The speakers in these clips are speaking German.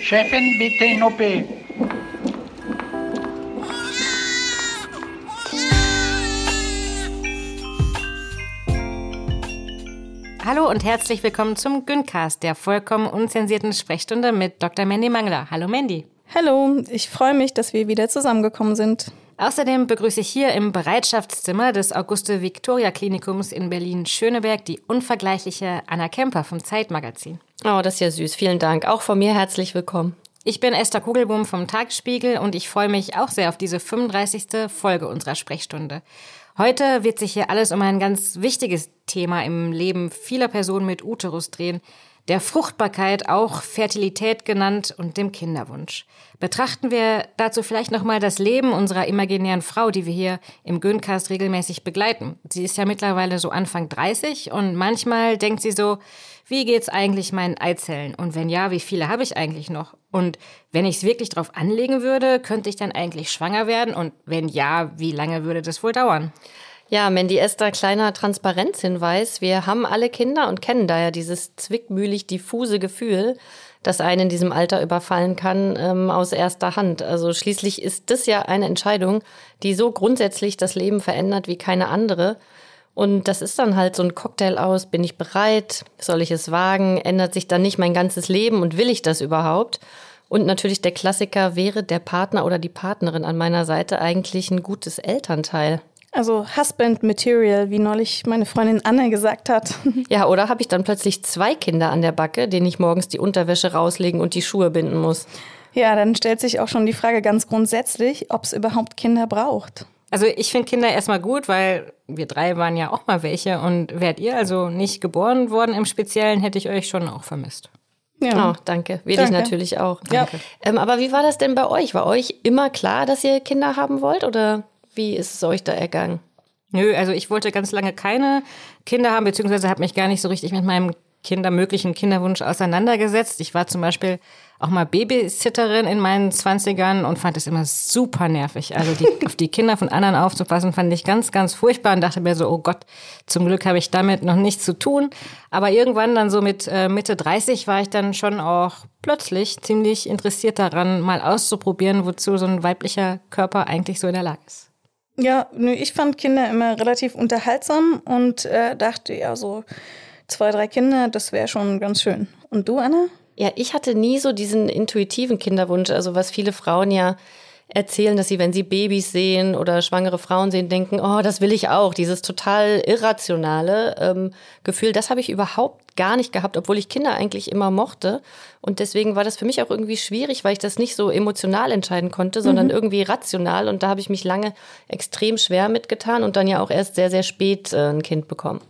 Chefin, bitte in OP. Hallo und herzlich willkommen zum Güncast, der vollkommen unzensierten Sprechstunde mit Dr. Mandy Mangler. Hallo Mandy. Hallo, ich freue mich, dass wir wieder zusammengekommen sind. Außerdem begrüße ich hier im Bereitschaftszimmer des Auguste-Victoria-Klinikums in Berlin-Schöneberg die unvergleichliche Anna Kemper vom Zeitmagazin. Oh, das ist ja süß. Vielen Dank. Auch von mir herzlich willkommen. Ich bin Esther Kugelbohm vom Tagesspiegel und ich freue mich auch sehr auf diese 35. Folge unserer Sprechstunde. Heute wird sich hier alles um ein ganz wichtiges Thema im Leben vieler Personen mit Uterus drehen, der Fruchtbarkeit, auch Fertilität genannt und dem Kinderwunsch. Betrachten wir dazu vielleicht nochmal das Leben unserer imaginären Frau, die wir hier im Göncast regelmäßig begleiten. Sie ist ja mittlerweile so Anfang 30 und manchmal denkt sie so, wie geht's eigentlich meinen Eizellen? Und wenn ja, wie viele habe ich eigentlich noch? Und wenn ich es wirklich drauf anlegen würde, könnte ich dann eigentlich schwanger werden? Und wenn ja, wie lange würde das wohl dauern? Ja, Mandy Esther, kleiner Transparenzhinweis. Wir haben alle Kinder und kennen daher dieses zwickmühlig diffuse Gefühl, das einen in diesem Alter überfallen kann, ähm, aus erster Hand. Also schließlich ist das ja eine Entscheidung, die so grundsätzlich das Leben verändert wie keine andere. Und das ist dann halt so ein Cocktail aus, bin ich bereit, soll ich es wagen, ändert sich dann nicht mein ganzes Leben und will ich das überhaupt? Und natürlich der Klassiker, wäre der Partner oder die Partnerin an meiner Seite eigentlich ein gutes Elternteil? Also Husband Material, wie neulich meine Freundin Anne gesagt hat. Ja, oder habe ich dann plötzlich zwei Kinder an der Backe, denen ich morgens die Unterwäsche rauslegen und die Schuhe binden muss? Ja, dann stellt sich auch schon die Frage ganz grundsätzlich, ob es überhaupt Kinder braucht. Also ich finde Kinder erstmal gut, weil wir drei waren ja auch mal welche und wärt ihr also nicht geboren worden im Speziellen, hätte ich euch schon auch vermisst. Ja, oh, danke. Will danke. ich natürlich auch. Danke. Ja. Ähm, aber wie war das denn bei euch? War euch immer klar, dass ihr Kinder haben wollt oder wie ist es euch da ergangen? Nö, also ich wollte ganz lange keine Kinder haben, beziehungsweise habe mich gar nicht so richtig mit meinem Kinder, möglichen Kinderwunsch auseinandergesetzt. Ich war zum Beispiel auch mal Babysitterin in meinen Zwanzigern und fand es immer super nervig. Also die, auf die Kinder von anderen aufzupassen, fand ich ganz, ganz furchtbar und dachte mir so, oh Gott, zum Glück habe ich damit noch nichts zu tun. Aber irgendwann dann so mit äh, Mitte 30 war ich dann schon auch plötzlich ziemlich interessiert daran, mal auszuprobieren, wozu so ein weiblicher Körper eigentlich so in der Lage ist. Ja, ich fand Kinder immer relativ unterhaltsam und äh, dachte, ja, so zwei, drei Kinder, das wäre schon ganz schön. Und du, Anna? Ja, ich hatte nie so diesen intuitiven Kinderwunsch, also was viele Frauen ja erzählen, dass sie, wenn sie Babys sehen oder schwangere Frauen sehen, denken, oh, das will ich auch. Dieses total irrationale ähm, Gefühl, das habe ich überhaupt gar nicht gehabt, obwohl ich Kinder eigentlich immer mochte. Und deswegen war das für mich auch irgendwie schwierig, weil ich das nicht so emotional entscheiden konnte, sondern mhm. irgendwie rational. Und da habe ich mich lange extrem schwer mitgetan und dann ja auch erst sehr, sehr spät äh, ein Kind bekommen.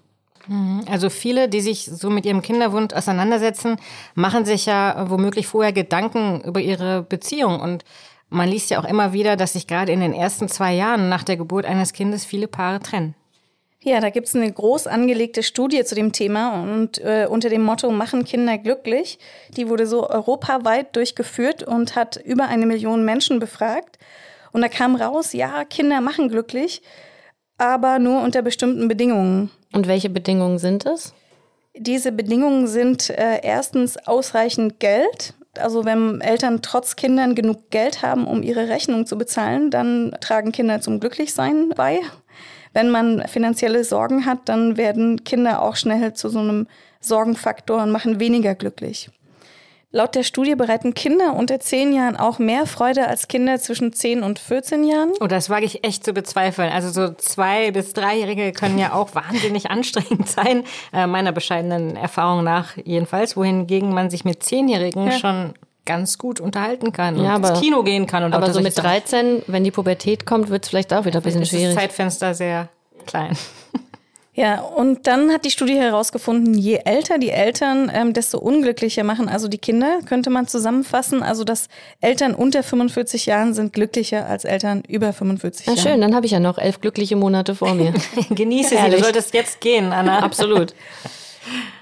Mhm. Also viele, die sich so mit ihrem Kinderwunsch auseinandersetzen, machen sich ja womöglich vorher Gedanken über ihre Beziehung. Und man liest ja auch immer wieder, dass sich gerade in den ersten zwei Jahren nach der Geburt eines Kindes viele Paare trennen. Ja, da gibt's eine groß angelegte Studie zu dem Thema und äh, unter dem Motto Machen Kinder glücklich. Die wurde so europaweit durchgeführt und hat über eine Million Menschen befragt. Und da kam raus, ja, Kinder machen glücklich, aber nur unter bestimmten Bedingungen. Und welche Bedingungen sind es? Diese Bedingungen sind äh, erstens ausreichend Geld. Also wenn Eltern trotz Kindern genug Geld haben, um ihre Rechnung zu bezahlen, dann tragen Kinder zum Glücklichsein bei. Wenn man finanzielle Sorgen hat, dann werden Kinder auch schnell zu so einem Sorgenfaktor und machen weniger glücklich. Laut der Studie bereiten Kinder unter 10 Jahren auch mehr Freude als Kinder zwischen 10 und 14 Jahren. Oh, das wage ich echt zu bezweifeln. Also so zwei- bis dreijährige können ja auch wahnsinnig anstrengend sein, äh, meiner bescheidenen Erfahrung nach jedenfalls, wohingegen man sich mit Zehnjährigen ja. schon ganz gut unterhalten kann ja, und aber, ins Kino gehen kann. Und aber so mit 13, wenn die Pubertät kommt, wird es vielleicht auch wieder ein bisschen schwierig. Ist das Zeitfenster sehr klein. Ja, und dann hat die Studie herausgefunden, je älter die Eltern, ähm, desto unglücklicher machen also die Kinder, könnte man zusammenfassen. Also dass Eltern unter 45 Jahren sind glücklicher als Eltern über 45 Jahren. Na schön, dann habe ich ja noch elf glückliche Monate vor mir. Genieße sie, du solltest jetzt gehen, Anna. Absolut.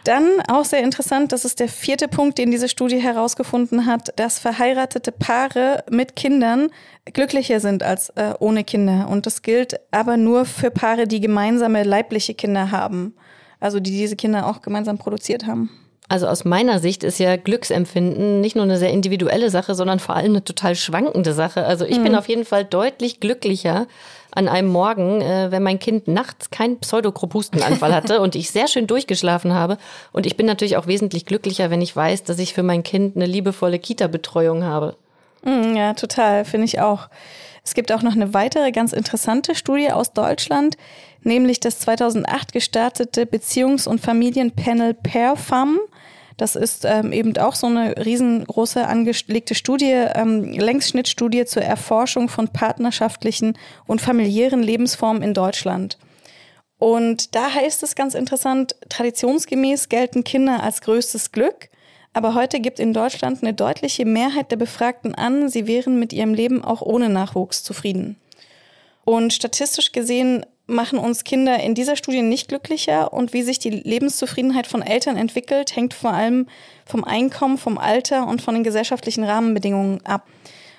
Dann auch sehr interessant, das ist der vierte Punkt, den diese Studie herausgefunden hat, dass verheiratete Paare mit Kindern glücklicher sind als äh, ohne Kinder. Und das gilt aber nur für Paare, die gemeinsame leibliche Kinder haben. Also die diese Kinder auch gemeinsam produziert haben. Also aus meiner Sicht ist ja Glücksempfinden nicht nur eine sehr individuelle Sache, sondern vor allem eine total schwankende Sache. Also ich mhm. bin auf jeden Fall deutlich glücklicher an einem Morgen, äh, wenn mein Kind nachts keinen Pseudokropustenanfall hatte und ich sehr schön durchgeschlafen habe. Und ich bin natürlich auch wesentlich glücklicher, wenn ich weiß, dass ich für mein Kind eine liebevolle Kita-Betreuung habe. Mhm, ja, total, finde ich auch. Es gibt auch noch eine weitere ganz interessante Studie aus Deutschland, nämlich das 2008 gestartete Beziehungs- und Familienpanel PairFam. Das ist ähm, eben auch so eine riesengroße angelegte Studie, ähm, Längsschnittstudie zur Erforschung von partnerschaftlichen und familiären Lebensformen in Deutschland. Und da heißt es ganz interessant, traditionsgemäß gelten Kinder als größtes Glück. Aber heute gibt in Deutschland eine deutliche Mehrheit der Befragten an, sie wären mit ihrem Leben auch ohne Nachwuchs zufrieden. Und statistisch gesehen machen uns Kinder in dieser Studie nicht glücklicher und wie sich die Lebenszufriedenheit von Eltern entwickelt, hängt vor allem vom Einkommen, vom Alter und von den gesellschaftlichen Rahmenbedingungen ab.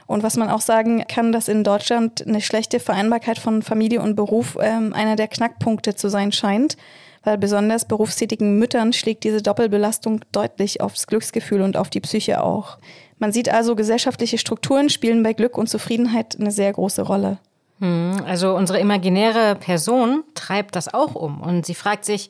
Und was man auch sagen kann, dass in Deutschland eine schlechte Vereinbarkeit von Familie und Beruf ähm, einer der Knackpunkte zu sein scheint, weil besonders berufstätigen Müttern schlägt diese Doppelbelastung deutlich aufs Glücksgefühl und auf die Psyche auch. Man sieht also, gesellschaftliche Strukturen spielen bei Glück und Zufriedenheit eine sehr große Rolle. Hm, also unsere imaginäre Person treibt das auch um und sie fragt sich,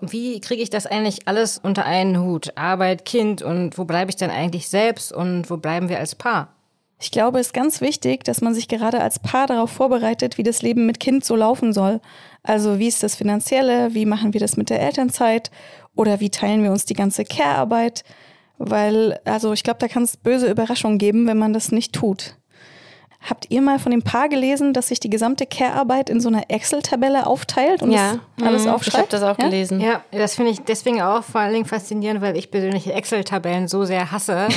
wie kriege ich das eigentlich alles unter einen Hut? Arbeit, Kind und wo bleibe ich denn eigentlich selbst und wo bleiben wir als Paar? Ich glaube, es ist ganz wichtig, dass man sich gerade als Paar darauf vorbereitet, wie das Leben mit Kind so laufen soll. Also wie ist das Finanzielle, wie machen wir das mit der Elternzeit oder wie teilen wir uns die ganze Care-Arbeit? Weil, also ich glaube, da kann es böse Überraschungen geben, wenn man das nicht tut. Habt ihr mal von dem Paar gelesen, dass sich die gesamte Care-Arbeit in so einer Excel-Tabelle aufteilt und ja. alles mhm. aufschreibt? Ich habe das auch ja? gelesen. Ja, das finde ich deswegen auch vor allen Dingen faszinierend, weil ich persönlich Excel-Tabellen so sehr hasse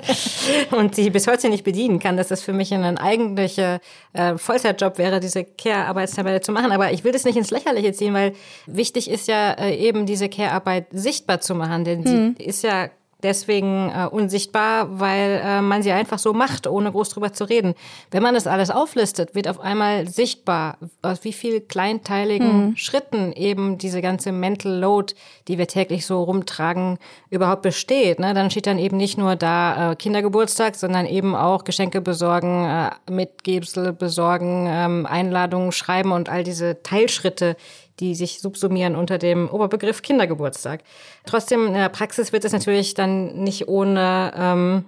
und sie bis heute nicht bedienen kann, dass das für mich ein eigentlicher äh, Vollzeitjob wäre, diese Care-Arbeitstabelle zu machen. Aber ich will das nicht ins Lächerliche ziehen, weil wichtig ist ja äh, eben diese Care-Arbeit sichtbar zu machen, denn mhm. sie ist ja deswegen äh, unsichtbar, weil äh, man sie einfach so macht, ohne groß drüber zu reden. Wenn man das alles auflistet, wird auf einmal sichtbar, aus wie viel kleinteiligen mhm. Schritten eben diese ganze Mental Load, die wir täglich so rumtragen, überhaupt besteht. Ne? Dann steht dann eben nicht nur da äh, Kindergeburtstag, sondern eben auch Geschenke besorgen, äh, Mitgebsel besorgen, ähm, Einladungen schreiben und all diese Teilschritte, die sich subsumieren unter dem Oberbegriff Kindergeburtstag. Trotzdem in der Praxis wird es natürlich dann nicht ohne ähm,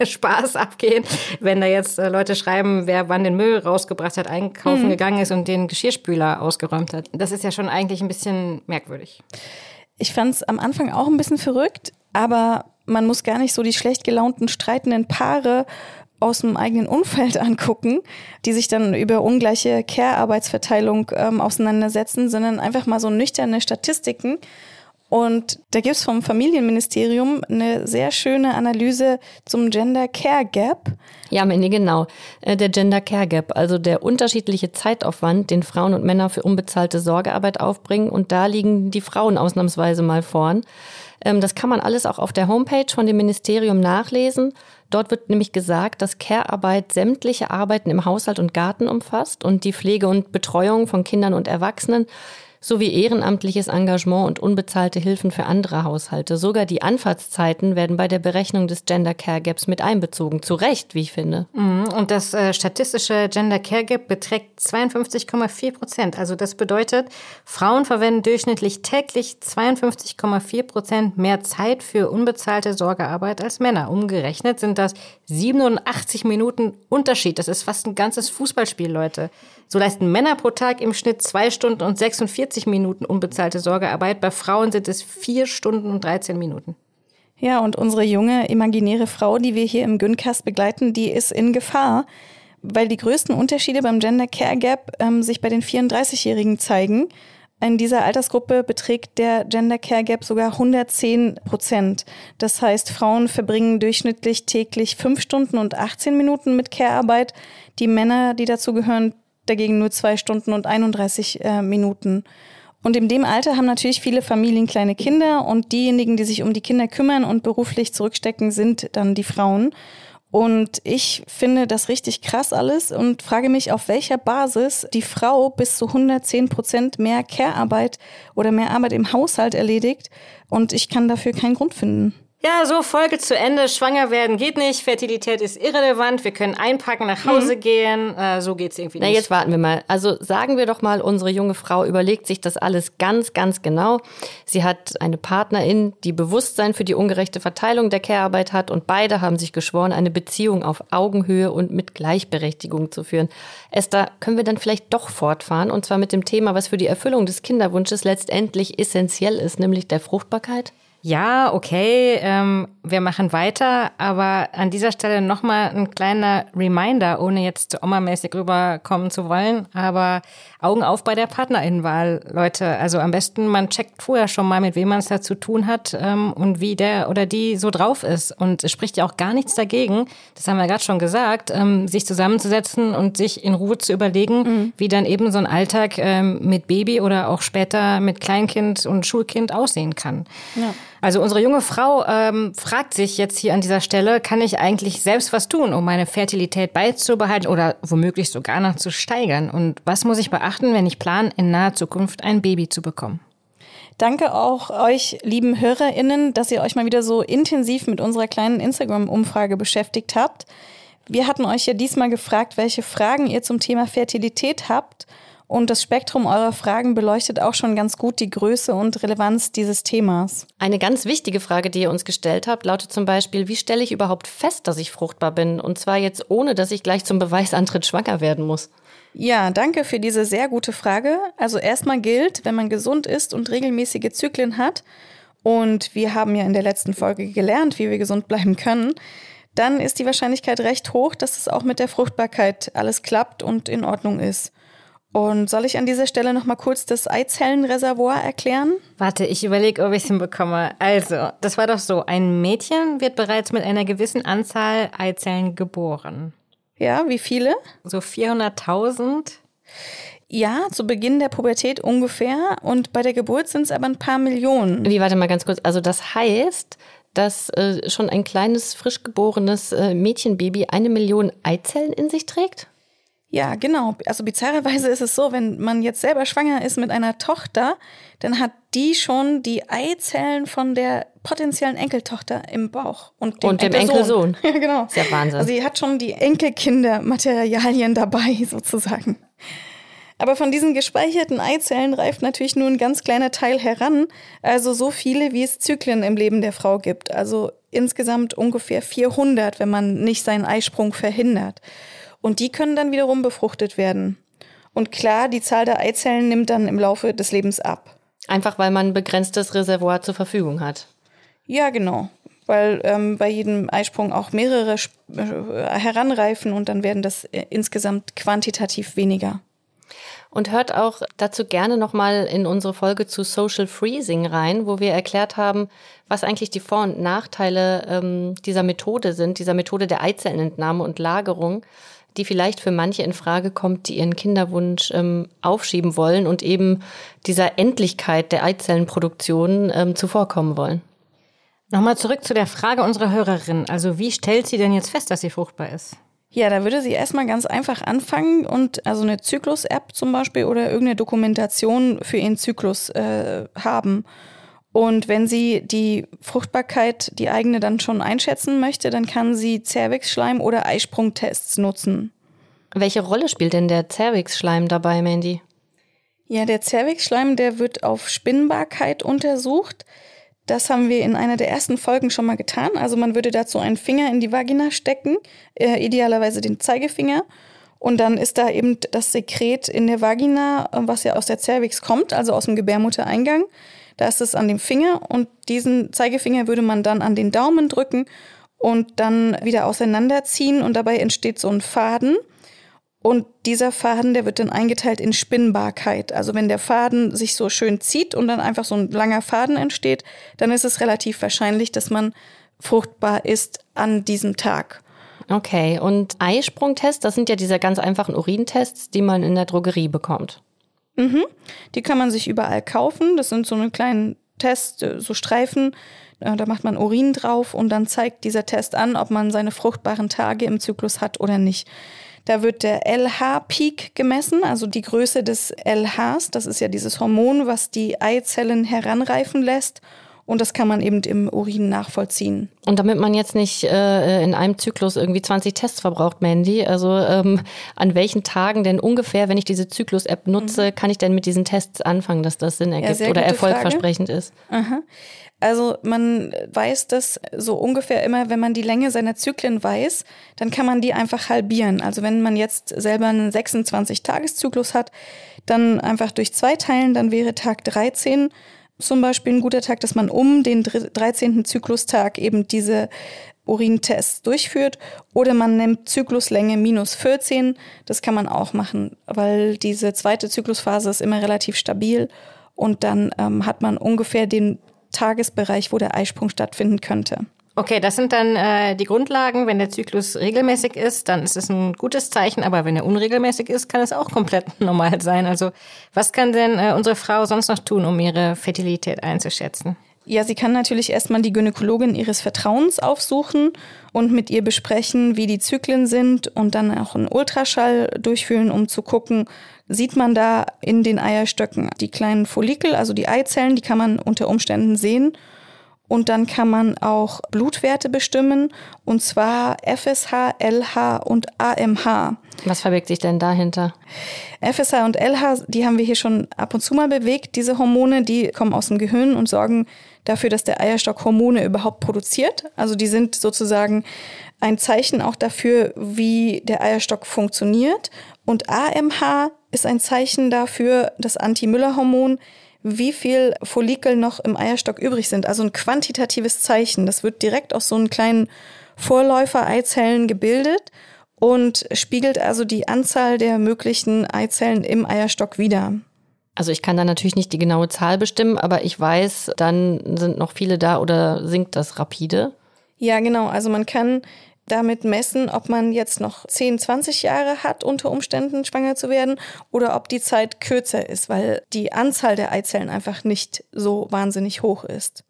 Spaß abgehen, wenn da jetzt äh, Leute schreiben, wer wann den Müll rausgebracht hat, einkaufen mhm. gegangen ist und den Geschirrspüler ausgeräumt hat. Das ist ja schon eigentlich ein bisschen merkwürdig. Ich fand es am Anfang auch ein bisschen verrückt, aber man muss gar nicht so die schlecht gelaunten, streitenden Paare aus dem eigenen Umfeld angucken, die sich dann über ungleiche Care-Arbeitsverteilung ähm, auseinandersetzen, sondern einfach mal so nüchterne Statistiken. Und da gibt's vom Familienministerium eine sehr schöne Analyse zum Gender Care Gap. Ja, Mandy, genau. Äh, der Gender Care Gap, also der unterschiedliche Zeitaufwand, den Frauen und Männer für unbezahlte Sorgearbeit aufbringen. Und da liegen die Frauen ausnahmsweise mal vorn. Ähm, das kann man alles auch auf der Homepage von dem Ministerium nachlesen. Dort wird nämlich gesagt, dass Care-Arbeit sämtliche Arbeiten im Haushalt und Garten umfasst und die Pflege und Betreuung von Kindern und Erwachsenen sowie ehrenamtliches Engagement und unbezahlte Hilfen für andere Haushalte. Sogar die Anfahrtszeiten werden bei der Berechnung des Gender Care Gaps mit einbezogen. Zu Recht, wie ich finde. Mhm. Und das äh, statistische Gender Care Gap beträgt 52,4 Prozent. Also das bedeutet, Frauen verwenden durchschnittlich täglich 52,4 Prozent mehr Zeit für unbezahlte Sorgearbeit als Männer. Umgerechnet sind das 87 Minuten Unterschied. Das ist fast ein ganzes Fußballspiel, Leute. So leisten Männer pro Tag im Schnitt zwei Stunden und 46 Minuten unbezahlte Sorgearbeit. Bei Frauen sind es vier Stunden und 13 Minuten. Ja, und unsere junge imaginäre Frau, die wir hier im Güncast begleiten, die ist in Gefahr, weil die größten Unterschiede beim Gender Care Gap ähm, sich bei den 34-Jährigen zeigen. In dieser Altersgruppe beträgt der Gender Care Gap sogar 110 Prozent. Das heißt, Frauen verbringen durchschnittlich täglich fünf Stunden und 18 Minuten mit Care-Arbeit. Die Männer, die dazu gehören, dagegen nur zwei Stunden und 31 äh, Minuten. Und in dem Alter haben natürlich viele Familien kleine Kinder und diejenigen, die sich um die Kinder kümmern und beruflich zurückstecken, sind dann die Frauen. Und ich finde das richtig krass alles und frage mich, auf welcher Basis die Frau bis zu 110 Prozent mehr Care-Arbeit oder mehr Arbeit im Haushalt erledigt. Und ich kann dafür keinen Grund finden. Ja, so Folge zu Ende. Schwanger werden geht nicht. Fertilität ist irrelevant. Wir können einpacken, nach Hause mhm. gehen. Äh, so geht's irgendwie nicht. Na, jetzt warten wir mal. Also sagen wir doch mal, unsere junge Frau überlegt sich das alles ganz, ganz genau. Sie hat eine Partnerin, die Bewusstsein für die ungerechte Verteilung der Care-Arbeit hat und beide haben sich geschworen, eine Beziehung auf Augenhöhe und mit Gleichberechtigung zu führen. Esther, können wir dann vielleicht doch fortfahren und zwar mit dem Thema, was für die Erfüllung des Kinderwunsches letztendlich essentiell ist, nämlich der Fruchtbarkeit? Ja, okay, ähm, wir machen weiter, aber an dieser Stelle nochmal ein kleiner Reminder, ohne jetzt zu Oma-mäßig rüberkommen zu wollen, aber Augen auf bei der Partnerinnenwahl, Leute. Also am besten, man checkt vorher schon mal, mit wem man es da zu tun hat ähm, und wie der oder die so drauf ist. Und es spricht ja auch gar nichts dagegen, das haben wir gerade schon gesagt, ähm, sich zusammenzusetzen und sich in Ruhe zu überlegen, mhm. wie dann eben so ein Alltag ähm, mit Baby oder auch später mit Kleinkind und Schulkind aussehen kann. Ja. Also unsere junge Frau ähm, fragt sich jetzt hier an dieser Stelle, kann ich eigentlich selbst was tun, um meine Fertilität beizubehalten oder womöglich sogar noch zu steigern? Und was muss ich beachten, wenn ich plane, in naher Zukunft ein Baby zu bekommen? Danke auch euch, lieben HörerInnen, dass ihr euch mal wieder so intensiv mit unserer kleinen Instagram-Umfrage beschäftigt habt. Wir hatten euch ja diesmal gefragt, welche Fragen ihr zum Thema Fertilität habt. Und das Spektrum eurer Fragen beleuchtet auch schon ganz gut die Größe und Relevanz dieses Themas. Eine ganz wichtige Frage, die ihr uns gestellt habt, lautet zum Beispiel, wie stelle ich überhaupt fest, dass ich fruchtbar bin? Und zwar jetzt ohne, dass ich gleich zum Beweisantritt schwanger werden muss. Ja, danke für diese sehr gute Frage. Also erstmal gilt, wenn man gesund ist und regelmäßige Zyklen hat, und wir haben ja in der letzten Folge gelernt, wie wir gesund bleiben können, dann ist die Wahrscheinlichkeit recht hoch, dass es auch mit der Fruchtbarkeit alles klappt und in Ordnung ist. Und soll ich an dieser Stelle noch mal kurz das Eizellenreservoir erklären? Warte, ich überlege, ob ich es hinbekomme. Also, das war doch so, ein Mädchen wird bereits mit einer gewissen Anzahl Eizellen geboren. Ja, wie viele? So 400.000. Ja, zu Beginn der Pubertät ungefähr. Und bei der Geburt sind es aber ein paar Millionen. Wie, warte mal ganz kurz. Also das heißt, dass äh, schon ein kleines, frisch geborenes äh, Mädchenbaby eine Million Eizellen in sich trägt? Ja, genau. Also bizarrerweise ist es so, wenn man jetzt selber schwanger ist mit einer Tochter, dann hat die schon die Eizellen von der potenziellen Enkeltochter im Bauch und dem, und dem Enkelsohn. Ja, genau. Ist ja Wahnsinn. Also sie hat schon die Enkelkindermaterialien dabei sozusagen. Aber von diesen gespeicherten Eizellen reift natürlich nur ein ganz kleiner Teil heran, also so viele, wie es Zyklen im Leben der Frau gibt. Also insgesamt ungefähr 400, wenn man nicht seinen Eisprung verhindert. Und die können dann wiederum befruchtet werden. Und klar, die Zahl der Eizellen nimmt dann im Laufe des Lebens ab. Einfach weil man ein begrenztes Reservoir zur Verfügung hat. Ja, genau. Weil ähm, bei jedem Eisprung auch mehrere äh, heranreifen und dann werden das äh, insgesamt quantitativ weniger. Und hört auch dazu gerne nochmal in unsere Folge zu Social Freezing rein, wo wir erklärt haben, was eigentlich die Vor- und Nachteile ähm, dieser Methode sind, dieser Methode der Eizellenentnahme und Lagerung die vielleicht für manche in Frage kommt, die ihren Kinderwunsch ähm, aufschieben wollen und eben dieser Endlichkeit der Eizellenproduktion ähm, zuvorkommen wollen. Nochmal zurück zu der Frage unserer Hörerin. Also wie stellt sie denn jetzt fest, dass sie fruchtbar ist? Ja, da würde sie erstmal ganz einfach anfangen und also eine Zyklus-App zum Beispiel oder irgendeine Dokumentation für ihren Zyklus äh, haben. Und wenn sie die Fruchtbarkeit, die eigene dann schon einschätzen möchte, dann kann sie Cervix-Schleim oder Eisprungtests nutzen. Welche Rolle spielt denn der Cervix-Schleim dabei, Mandy? Ja, der Cervix-Schleim, der wird auf Spinnbarkeit untersucht. Das haben wir in einer der ersten Folgen schon mal getan. Also man würde dazu einen Finger in die Vagina stecken, äh, idealerweise den Zeigefinger. Und dann ist da eben das Sekret in der Vagina, was ja aus der Cervix kommt, also aus dem Gebärmuttereingang. Da ist es an dem Finger und diesen Zeigefinger würde man dann an den Daumen drücken und dann wieder auseinanderziehen und dabei entsteht so ein Faden. Und dieser Faden, der wird dann eingeteilt in Spinnbarkeit. Also wenn der Faden sich so schön zieht und dann einfach so ein langer Faden entsteht, dann ist es relativ wahrscheinlich, dass man fruchtbar ist an diesem Tag. Okay, und Eisprungtest, das sind ja diese ganz einfachen Urintests, die man in der Drogerie bekommt. Mhm. Die kann man sich überall kaufen. Das sind so eine kleinen Tests, äh, so Streifen. Äh, da macht man Urin drauf und dann zeigt dieser Test an, ob man seine fruchtbaren Tage im Zyklus hat oder nicht. Da wird der LH-Peak gemessen, also die Größe des LHs. Das ist ja dieses Hormon, was die Eizellen heranreifen lässt. Und das kann man eben im Urin nachvollziehen. Und damit man jetzt nicht äh, in einem Zyklus irgendwie 20 Tests verbraucht, Mandy, also ähm, an welchen Tagen denn ungefähr, wenn ich diese Zyklus-App nutze, mhm. kann ich denn mit diesen Tests anfangen, dass das Sinn ergibt ja, oder erfolgversprechend Frage. ist? Aha. Also man weiß das so ungefähr immer, wenn man die Länge seiner Zyklen weiß, dann kann man die einfach halbieren. Also wenn man jetzt selber einen 26-Tages-Zyklus hat, dann einfach durch zwei teilen, dann wäre Tag 13 zum Beispiel ein guter Tag, dass man um den 13. Zyklustag eben diese Urintests durchführt. Oder man nimmt Zykluslänge minus 14. Das kann man auch machen, weil diese zweite Zyklusphase ist immer relativ stabil. Und dann ähm, hat man ungefähr den Tagesbereich, wo der Eisprung stattfinden könnte. Okay, das sind dann äh, die Grundlagen. Wenn der Zyklus regelmäßig ist, dann ist es ein gutes Zeichen. Aber wenn er unregelmäßig ist, kann es auch komplett normal sein. Also was kann denn äh, unsere Frau sonst noch tun, um ihre Fertilität einzuschätzen? Ja, sie kann natürlich erstmal die Gynäkologin ihres Vertrauens aufsuchen und mit ihr besprechen, wie die Zyklen sind und dann auch einen Ultraschall durchführen, um zu gucken, sieht man da in den Eierstöcken die kleinen Follikel, also die Eizellen, die kann man unter Umständen sehen und dann kann man auch Blutwerte bestimmen, und zwar FSH, LH und AMH. Was verbirgt sich denn dahinter? FSH und LH, die haben wir hier schon ab und zu mal bewegt. Diese Hormone, die kommen aus dem Gehirn und sorgen dafür, dass der Eierstock Hormone überhaupt produziert. Also die sind sozusagen ein Zeichen auch dafür, wie der Eierstock funktioniert. Und AMH ist ein Zeichen dafür, das Anti-Müller-Hormon, wie viel Follikel noch im Eierstock übrig sind. Also ein quantitatives Zeichen. Das wird direkt aus so einem kleinen Vorläufer-Eizellen gebildet und spiegelt also die Anzahl der möglichen Eizellen im Eierstock wider. Also ich kann da natürlich nicht die genaue Zahl bestimmen, aber ich weiß, dann sind noch viele da oder sinkt das rapide. Ja, genau. Also man kann damit messen, ob man jetzt noch 10, 20 Jahre hat, unter Umständen schwanger zu werden, oder ob die Zeit kürzer ist, weil die Anzahl der Eizellen einfach nicht so wahnsinnig hoch ist.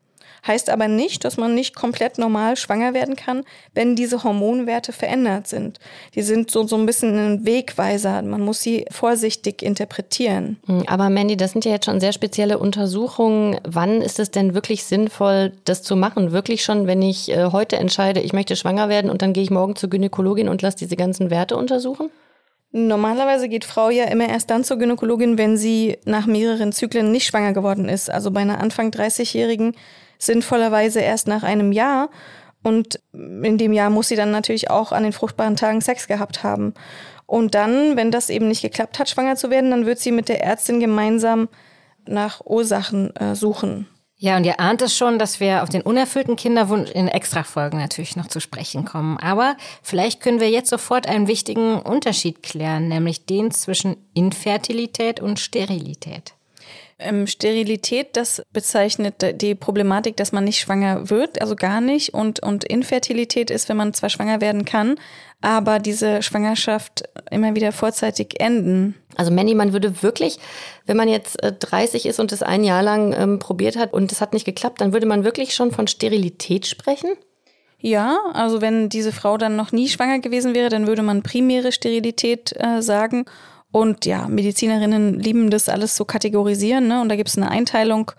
Heißt aber nicht, dass man nicht komplett normal schwanger werden kann, wenn diese Hormonwerte verändert sind. Die sind so, so ein bisschen ein Wegweiser. Man muss sie vorsichtig interpretieren. Hm, aber Mandy, das sind ja jetzt schon sehr spezielle Untersuchungen. Wann ist es denn wirklich sinnvoll, das zu machen? Wirklich schon, wenn ich äh, heute entscheide, ich möchte schwanger werden und dann gehe ich morgen zur Gynäkologin und lasse diese ganzen Werte untersuchen? Normalerweise geht Frau ja immer erst dann zur Gynäkologin, wenn sie nach mehreren Zyklen nicht schwanger geworden ist. Also bei einer Anfang 30-Jährigen sinnvollerweise erst nach einem Jahr. Und in dem Jahr muss sie dann natürlich auch an den fruchtbaren Tagen Sex gehabt haben. Und dann, wenn das eben nicht geklappt hat, schwanger zu werden, dann wird sie mit der Ärztin gemeinsam nach Ursachen äh, suchen. Ja, und ihr ahnt es schon, dass wir auf den unerfüllten Kinderwunsch in Extrafolgen natürlich noch zu sprechen kommen. Aber vielleicht können wir jetzt sofort einen wichtigen Unterschied klären, nämlich den zwischen Infertilität und Sterilität. Ähm, Sterilität, das bezeichnet die Problematik, dass man nicht schwanger wird, also gar nicht. Und, und Infertilität ist, wenn man zwar schwanger werden kann, aber diese Schwangerschaft immer wieder vorzeitig enden. Also Manny, man würde wirklich, wenn man jetzt 30 äh, ist und es ein Jahr lang ähm, probiert hat und es hat nicht geklappt, dann würde man wirklich schon von Sterilität sprechen? Ja, also wenn diese Frau dann noch nie schwanger gewesen wäre, dann würde man primäre Sterilität äh, sagen. Und ja, Medizinerinnen lieben das alles zu kategorisieren. Ne? Und da gibt es eine Einteilung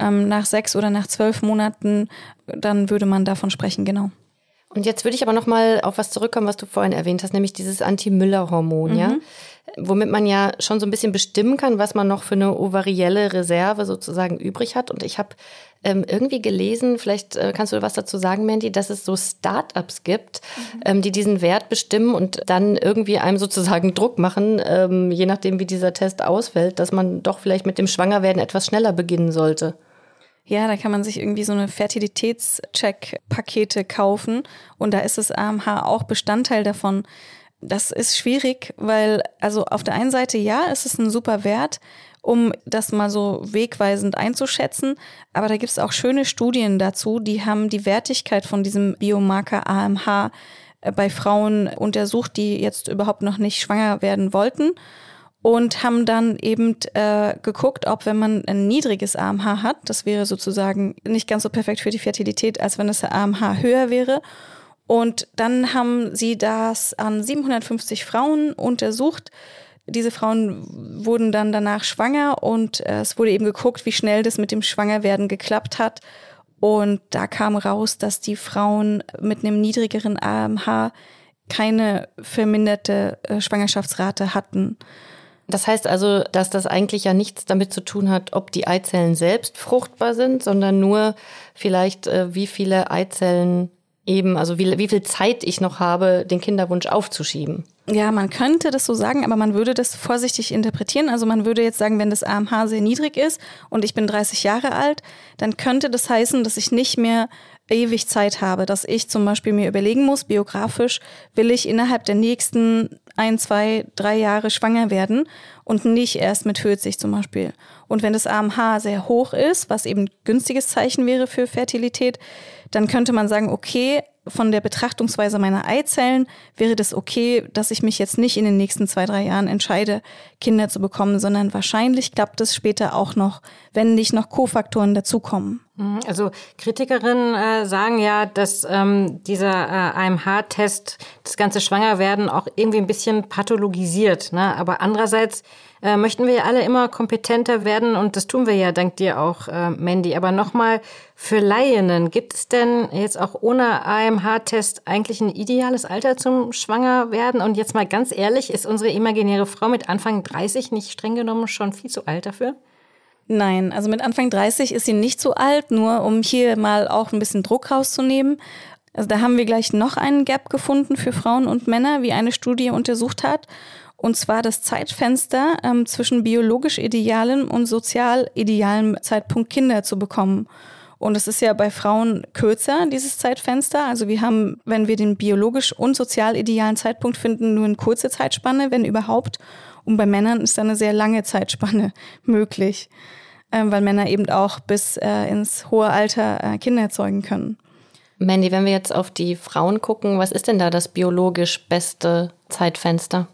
ähm, nach sechs oder nach zwölf Monaten. Dann würde man davon sprechen, genau. Und jetzt würde ich aber noch mal auf was zurückkommen, was du vorhin erwähnt hast, nämlich dieses Anti-Müller-Hormon, mhm. ja, womit man ja schon so ein bisschen bestimmen kann, was man noch für eine ovarielle Reserve sozusagen übrig hat. Und ich habe ähm, irgendwie gelesen, vielleicht äh, kannst du was dazu sagen, Mandy, dass es so Startups gibt, mhm. ähm, die diesen Wert bestimmen und dann irgendwie einem sozusagen Druck machen, ähm, je nachdem, wie dieser Test ausfällt, dass man doch vielleicht mit dem Schwangerwerden etwas schneller beginnen sollte. Ja, da kann man sich irgendwie so eine Fertilitätscheck-Pakete kaufen und da ist das AMH auch Bestandteil davon. Das ist schwierig, weil also auf der einen Seite ja, es ist ein super Wert, um das mal so wegweisend einzuschätzen. Aber da gibt es auch schöne Studien dazu, die haben die Wertigkeit von diesem Biomarker AMH äh, bei Frauen untersucht, die jetzt überhaupt noch nicht schwanger werden wollten. und haben dann eben äh, geguckt, ob wenn man ein niedriges AMH hat, das wäre sozusagen nicht ganz so perfekt für die Fertilität, als wenn das AMH höher wäre. Und dann haben sie das an 750 Frauen untersucht. Diese Frauen wurden dann danach schwanger und äh, es wurde eben geguckt, wie schnell das mit dem Schwangerwerden geklappt hat. Und da kam raus, dass die Frauen mit einem niedrigeren AMH keine verminderte äh, Schwangerschaftsrate hatten. Das heißt also, dass das eigentlich ja nichts damit zu tun hat, ob die Eizellen selbst fruchtbar sind, sondern nur vielleicht, äh, wie viele Eizellen eben, also wie, wie viel Zeit ich noch habe, den Kinderwunsch aufzuschieben. Ja, man könnte das so sagen, aber man würde das vorsichtig interpretieren. Also man würde jetzt sagen, wenn das AMH sehr niedrig ist und ich bin 30 Jahre alt, dann könnte das heißen, dass ich nicht mehr ewig Zeit habe, dass ich zum Beispiel mir überlegen muss, biografisch will ich innerhalb der nächsten ein, zwei, drei Jahre schwanger werden und nicht erst mit 40 zum Beispiel. Und wenn das AMH sehr hoch ist, was eben günstiges Zeichen wäre für Fertilität, dann könnte man sagen, okay, von der Betrachtungsweise meiner Eizellen wäre das okay, dass ich mich jetzt nicht in den nächsten zwei, drei Jahren entscheide, Kinder zu bekommen, sondern wahrscheinlich klappt es später auch noch, wenn nicht noch Kofaktoren dazukommen. Mhm, also Kritikerinnen äh, sagen ja, dass ähm, dieser äh, AMH-Test das ganze Schwangerwerden auch irgendwie ein bisschen pathologisiert. Ne? Aber andererseits äh, möchten wir ja alle immer kompetenter werden und das tun wir ja dank dir auch, äh, Mandy. Aber nochmal für Laien, gibt es denn jetzt auch ohne AMH-Test eigentlich ein ideales Alter zum Schwangerwerden? Und jetzt mal ganz ehrlich, ist unsere imaginäre Frau mit Anfang 30 nicht streng genommen schon viel zu alt dafür? Nein, also mit Anfang 30 ist sie nicht so alt, nur um hier mal auch ein bisschen Druck rauszunehmen. Also da haben wir gleich noch einen Gap gefunden für Frauen und Männer, wie eine Studie untersucht hat. Und zwar das Zeitfenster ähm, zwischen biologisch idealem und sozial idealem Zeitpunkt Kinder zu bekommen. Und es ist ja bei Frauen kürzer, dieses Zeitfenster. Also wir haben, wenn wir den biologisch und sozial idealen Zeitpunkt finden, nur eine kurze Zeitspanne, wenn überhaupt. Und bei Männern ist da eine sehr lange Zeitspanne möglich, äh, weil Männer eben auch bis äh, ins hohe Alter äh, Kinder erzeugen können. Mandy, wenn wir jetzt auf die Frauen gucken, was ist denn da das biologisch beste Zeitfenster?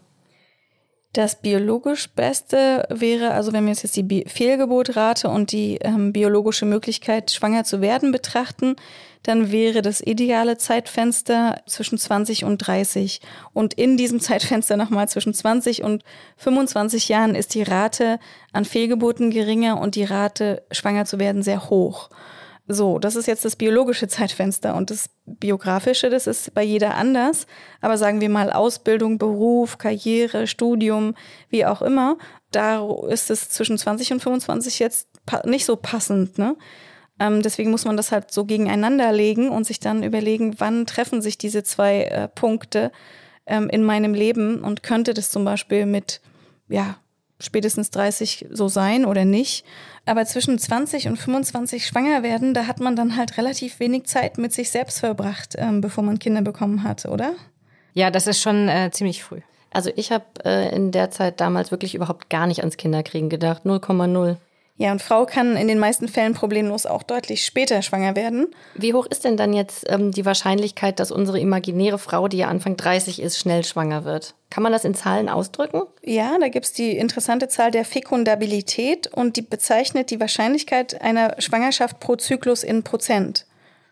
Das biologisch Beste wäre, also wenn wir jetzt die Fehlgeburtrate und die ähm, biologische Möglichkeit, schwanger zu werden, betrachten, dann wäre das ideale Zeitfenster zwischen 20 und 30. Und in diesem Zeitfenster nochmal zwischen 20 und 25 Jahren ist die Rate an Fehlgeburten geringer und die Rate, schwanger zu werden, sehr hoch. So, das ist jetzt das biologische Zeitfenster und das biografische, das ist bei jeder anders. Aber sagen wir mal Ausbildung, Beruf, Karriere, Studium, wie auch immer, da ist es zwischen 20 und 25 jetzt nicht so passend. Ne? Ähm, deswegen muss man das halt so gegeneinander legen und sich dann überlegen, wann treffen sich diese zwei äh, Punkte ähm, in meinem Leben und könnte das zum Beispiel mit, ja, spätestens 30 so sein oder nicht. Aber zwischen 20 und 25 schwanger werden, da hat man dann halt relativ wenig Zeit mit sich selbst verbracht, ähm, bevor man Kinder bekommen hat, oder? Ja, das ist schon äh, ziemlich früh. Also ich habe äh, in der Zeit damals wirklich überhaupt gar nicht ans Kinderkriegen gedacht, 0,0. Ja, und Frau kann in den meisten Fällen problemlos auch deutlich später schwanger werden. Wie hoch ist denn dann jetzt ähm, die Wahrscheinlichkeit, dass unsere imaginäre Frau, die ja Anfang 30 ist, schnell schwanger wird? Kann man das in Zahlen ausdrücken? Ja, da gibt's die interessante Zahl der Fekundabilität und die bezeichnet die Wahrscheinlichkeit einer Schwangerschaft pro Zyklus in Prozent.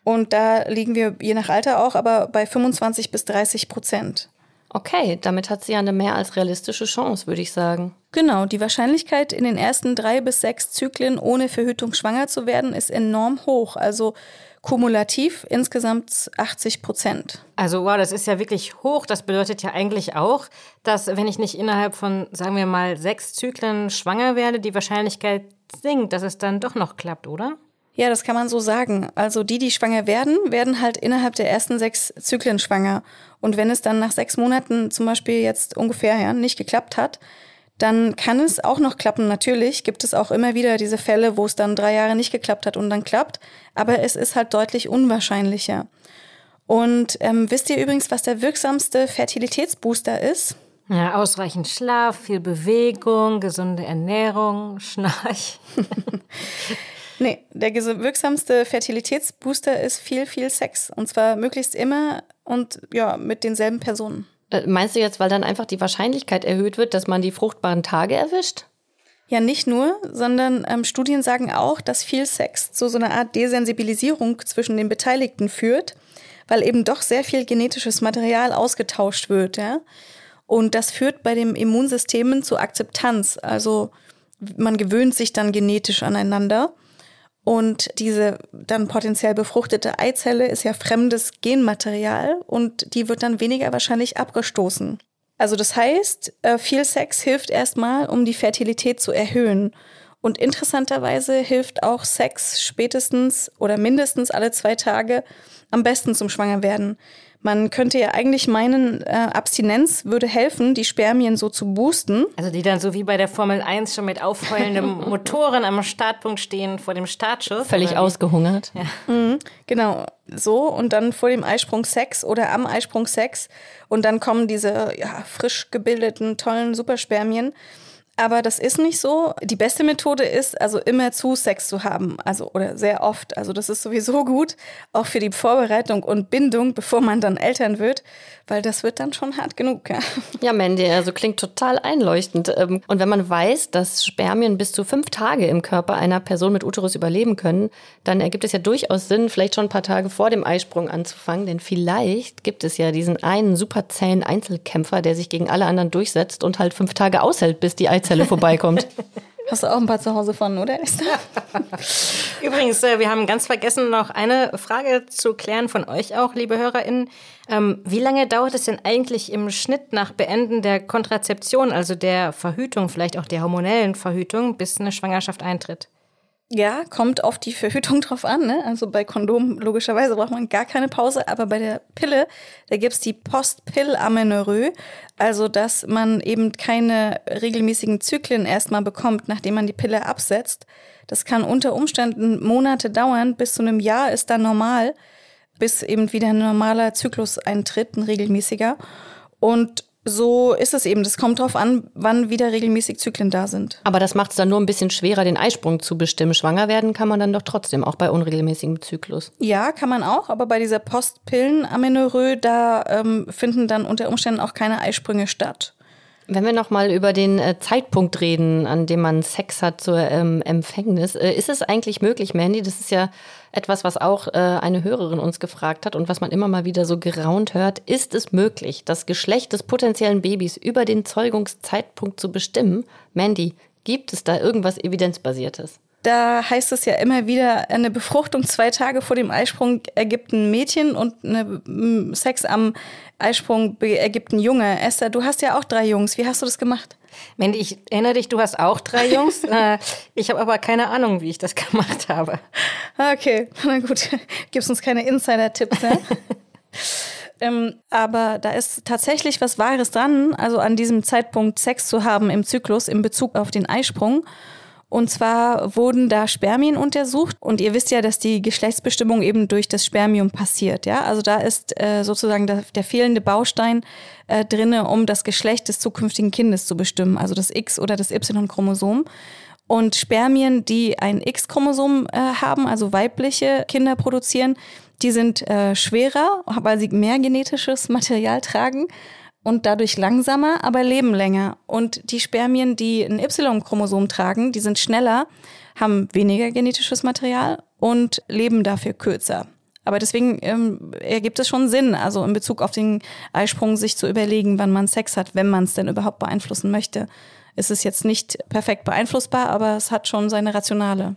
Und da liegen wir je nach Alter auch, aber bei 25 bis 30 Prozent. Okay, damit hat sie ja eine mehr als realistische Chance, würde ich sagen. Genau, die Wahrscheinlichkeit, in den ersten drei bis sechs Zyklen ohne Verhütung schwanger zu werden, ist enorm hoch. Also kumulativ insgesamt 80 Prozent. Also wow, das ist ja wirklich hoch. Das bedeutet ja eigentlich auch, dass wenn ich nicht innerhalb von, sagen wir mal, sechs Zyklen schwanger werde, die Wahrscheinlichkeit sinkt, dass es dann doch noch klappt, oder? Ja, das kann man so sagen. Also die, die schwanger werden, werden halt innerhalb der ersten sechs Zyklen schwanger. Und wenn es dann nach sechs Monaten zum Beispiel jetzt ungefähr ja, nicht geklappt hat, dann kann es auch noch klappen. Natürlich gibt es auch immer wieder diese Fälle, wo es dann drei Jahre nicht geklappt hat und dann klappt. Aber es ist halt deutlich unwahrscheinlicher. Und ähm, wisst ihr übrigens, was der wirksamste Fertilitätsbooster ist? Ja, ausreichend Schlaf, viel Bewegung, gesunde Ernährung, Schnarch. Nee, der wirksamste Fertilitätsbooster ist viel, viel Sex. Und zwar möglichst immer und ja, mit denselben Personen. Äh, meinst du jetzt, weil dann einfach die Wahrscheinlichkeit erhöht wird, dass man die fruchtbaren Tage erwischt? Ja, nicht nur, sondern ähm, Studien sagen auch, dass viel Sex zu so einer Art Desensibilisierung zwischen den Beteiligten führt, weil eben doch sehr viel genetisches Material ausgetauscht wird. Ja? Und das führt bei den Immunsystemen zu Akzeptanz. Also man gewöhnt sich dann genetisch aneinander. Und diese dann potenziell befruchtete Eizelle ist ja fremdes Genmaterial und die wird dann weniger wahrscheinlich abgestoßen. Also das heißt, äh, viel Sex hilft erstmal, um die Fertilität zu erhöhen. Und interessanterweise hilft auch Sex spätestens oder mindestens alle zwei Tage am besten zum Schwangerwerden. Man könnte ja eigentlich meinen, äh, Abstinenz würde helfen, die Spermien so zu boosten. Also die dann so wie bei der Formel 1 schon mit aufheulenden Motoren am Startpunkt stehen vor dem Startschuss. Völlig ausgehungert. Ja. Mhm, genau, so. Und dann vor dem Eisprung Sex oder am Eisprung Sex. Und dann kommen diese ja, frisch gebildeten, tollen Superspermien. Aber das ist nicht so. Die beste Methode ist, also immer zu Sex zu haben. Also, oder sehr oft. Also, das ist sowieso gut. Auch für die Vorbereitung und Bindung, bevor man dann Eltern wird. Weil das wird dann schon hart genug. Ja, ja Mandy, also klingt total einleuchtend. Ähm, und wenn man weiß, dass Spermien bis zu fünf Tage im Körper einer Person mit Uterus überleben können, dann ergibt es ja durchaus Sinn, vielleicht schon ein paar Tage vor dem Eisprung anzufangen. Denn vielleicht gibt es ja diesen einen super zähen Einzelkämpfer, der sich gegen alle anderen durchsetzt und halt fünf Tage aushält, bis die Eizelle Eizelle vorbeikommt. Hast du auch ein paar zu Hause von, oder Esther? Übrigens, äh, wir haben ganz vergessen, noch eine Frage zu klären von euch auch, liebe HörerInnen. Ähm, wie lange dauert es denn eigentlich im Schnitt nach Beenden der Kontrazeption, also der Verhütung, vielleicht auch der hormonellen Verhütung, bis eine Schwangerschaft eintritt? Ja, kommt auf die Verhütung drauf an. Ne? Also bei Kondom logischerweise braucht man gar keine Pause, aber bei der Pille, da gibt's die Post-Pill-Amenorrhoe, also dass man eben keine regelmäßigen Zyklen erstmal bekommt, nachdem man die Pille absetzt. Das kann unter Umständen Monate dauern, bis zu einem Jahr ist dann normal, bis eben wieder ein normaler Zyklus eintritt, ein regelmäßiger. Und so ist es eben. Das kommt darauf an, wann wieder regelmäßig Zyklen da sind. Aber das macht es dann nur ein bisschen schwerer, den Eisprung zu bestimmen. Schwanger werden kann man dann doch trotzdem, auch bei unregelmäßigem Zyklus. Ja, kann man auch. Aber bei dieser Postpillen-Amenorrhoe, da ähm, finden dann unter Umständen auch keine Eisprünge statt. Wenn wir nochmal über den äh, Zeitpunkt reden, an dem man Sex hat zur ähm, Empfängnis, äh, ist es eigentlich möglich, Mandy? Das ist ja etwas, was auch äh, eine Hörerin uns gefragt hat und was man immer mal wieder so geraunt hört. Ist es möglich, das Geschlecht des potenziellen Babys über den Zeugungszeitpunkt zu bestimmen? Mandy, gibt es da irgendwas Evidenzbasiertes? Da heißt es ja immer wieder, eine Befruchtung zwei Tage vor dem Eisprung ergibt ein Mädchen und eine Sex am Eisprung ergibt ein Junge. Esther, du hast ja auch drei Jungs. Wie hast du das gemacht? Mandy, ich erinnere dich, du hast auch drei Jungs. Äh, ich habe aber keine Ahnung, wie ich das gemacht habe. Okay, na gut. Gibst uns keine Insider-Tipps, ne? ähm, aber da ist tatsächlich was Wahres dran, also an diesem Zeitpunkt Sex zu haben im Zyklus in Bezug auf den Eisprung. Und zwar wurden da Spermien untersucht und ihr wisst ja, dass die Geschlechtsbestimmung eben durch das Spermium passiert. Ja, also da ist äh, sozusagen der, der, fehlende Baustein äh, drinne, um das Geschlecht des zukünftigen Kindes zu bestimmen, also das X oder das Y-Chromosom. Und Spermien, die ein X-Chromosom äh, haben, also weibliche Kinder produzieren, die sind äh, schwerer, weil sie mehr genetisches Material tragen und dadurch langsamer, aber leben länger. Und die Spermien, die ein Y-Chromosom tragen, die sind schneller, haben weniger genetisches Material und leben dafür kürzer. Aber deswegen ähm, ergibt es schon Sinn, also in Bezug auf den Eisprung sich zu überlegen, wann man Sex hat, wenn man es denn überhaupt beeinflussen möchte. Es ist jetzt nicht perfekt beeinflussbar, aber es hat schon seine Rationale.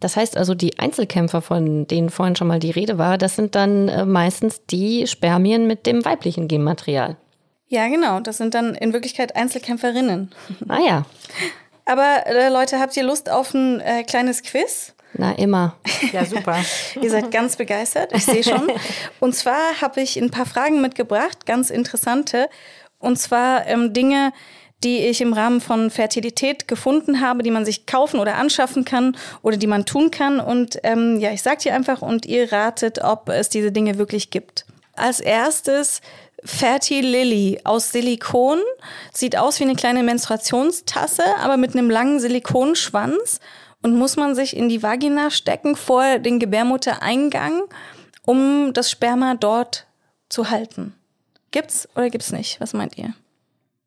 Das heißt also, die Einzelkämpfer, von denen vorhin schon mal die Rede war, das sind dann äh, meistens die Spermien mit dem weiblichen Genmaterial. Ja, genau. Das sind dann in Wirklichkeit Einzelkämpferinnen. Ah ja. Aber äh, Leute, habt ihr Lust auf ein äh, kleines Quiz? Na, immer. Ja, super. ihr seid ganz begeistert, ich sehe schon. Und zwar habe ich ein paar Fragen mitgebracht, ganz interessante. Und zwar ähm, Dinge, die ich im Rahmen von Fertilität gefunden habe, die man sich kaufen oder anschaffen kann oder die man tun kann. Und ähm, ja, ich sage dir einfach und ihr ratet, ob es diese Dinge wirklich gibt. Als erstes Fatty Lily aus Silikon. Sieht aus wie eine kleine Menstruationstasse, aber mit einem langen Silikonschwanz. Und muss man sich in die Vagina stecken vor den Gebärmuttereingang, um das Sperma dort zu halten. Gibt's oder gibt's nicht? Was meint ihr?